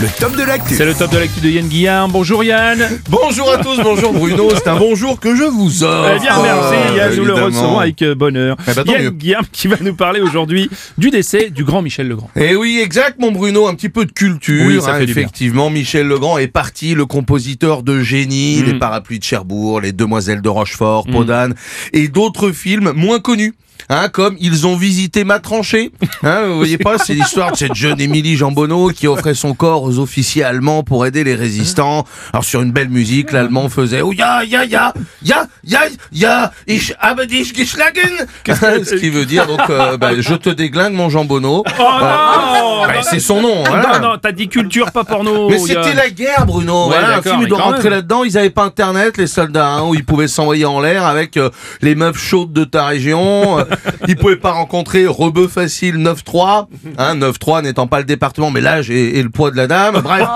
le top de l'actu. C'est le top de l'actu de Yann Guillaume. Bonjour Yann. Bonjour à tous, bonjour Bruno, c'est un bonjour que je vous offre. Eh bien merci Yann, nous le recevons avec euh, bonheur. Eh ben, Yann mieux. Guillaume qui va nous parler aujourd'hui du décès du grand Michel Legrand. Eh oui, exact, mon Bruno, un petit peu de culture. Oui, ça hein, fait du bien. effectivement, Michel Legrand est parti, le compositeur de génie, Mm. les parapluies de Cherbourg, les Demoiselles de Rochefort, Podane, et d'autres films moins connus. Hein, comme ils ont visité ma tranchée. Hein, vous voyez pas, c'est l'histoire de cette jeune Émilie Jambonneau qui offrait son corps aux officiers allemands pour aider les résistants. Alors sur une belle musique, l'allemand faisait oh ya ya ya ya ya ya ich habe dich geschlagen. Ce qui veut dire donc euh, bah, je te déglingue mon Jambonneau. Oh non Bah, c'est son nom. voilà. Non, non, t'as dit culture, pas porno. Mais c'était la guerre, Bruno. Ouais, voilà, un film, doit rentrer là-dedans. Ils avaient pas Internet, les soldats, hein, où ils pouvaient s'envoyer en l'air avec euh, les meufs chaudes de ta région. Euh, ils pouvaient pas rencontrer Rebeu Facile 9-3. Hein, 9-3 n'étant pas le département, mais l'âge et, et le poids de la Bref.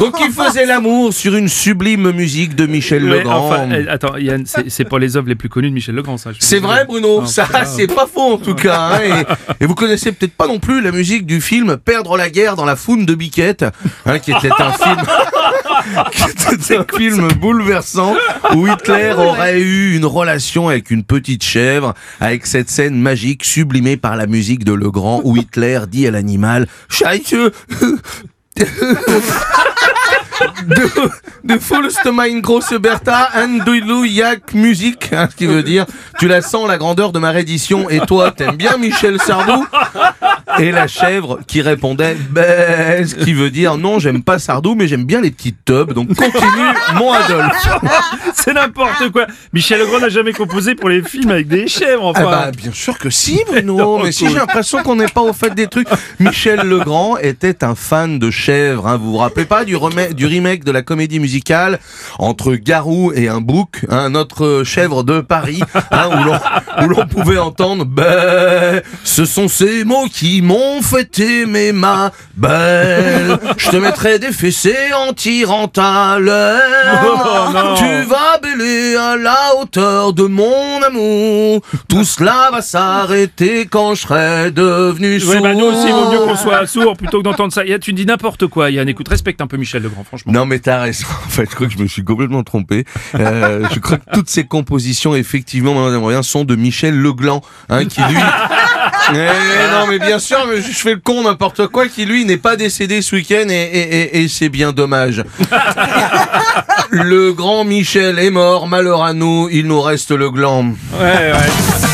Donc ils faisaient l'amour sur une sublime musique de Michel Ouais, Legrand. enfin, attends, Yann, c'est pas les œuvres les plus connues de Michel Legrand, ça. C'est vrai, Bruno. Non, ça, c'est pas- faux en tout cas. hein, et, et vous connaissez peut-être pas non plus la musique du film Perdre la guerre dans la foune de Biquette, hein, qui était un film, qui était un film bouleversant où Hitler aurait eu une relation avec une petite chèvre, avec cette scène magique sublimée par la musique de Legrand où Hitler dit à l'animal Scheiße. De, de Vollste mein grosse Bertha, yak musique, hein, ce qui veut dire, tu la sens la grandeur de ma reddition, et toi, t'aimes bien Michel Sardou? Et la chèvre qui répondait, ben, ce qui veut dire, non, j'aime pas Sardou, mais j'aime bien les petites tubs, donc continue, mon Adolphe. C'est n'importe quoi. Michel Legrand n'a jamais composé pour les films avec des chèvres, Ah enfin. bah bien sûr que si Bruno, Non, mais si j'ai l'impression qu'on n'est pas au fait des trucs. Michel Legrand était un fan de chèvres, hein. vous vous rappelez pas du, remake- du remake de la comédie musicale entre Garou et un bouc, hein, notre chèvre de Paris, hein, où l'on- pouvait entendre ben, ce sont ces mots qui m'ont fait aimer ma belle. Je te mettrai des fessées en tirant ta. Oh. Tu vas bêler à la hauteur de mon amour. Tout cela va s'arrêter quand je serai devenu sourd. Ouais, bah nous aussi, il vaut mieux qu'on soit sourd plutôt que d'entendre ça. Yann, tu dis n'importe quoi, Yann. Écoute, respecte un peu Michel Legrand, franchement. Non mais t'as raison, fait je crois que je me suis complètement trompé. Euh, je crois que toutes ces compositions effectivement maintenant sont de Michel Legland, hein, qui lui... Eh, non mais bien sûr, mais je je fais le con n'importe quoi, qui lui n'est pas décédé ce week-end et, et, et, et c'est bien dommage. le grand Michel est mort, malheur à nous, il nous reste le gland. Ouais, ouais.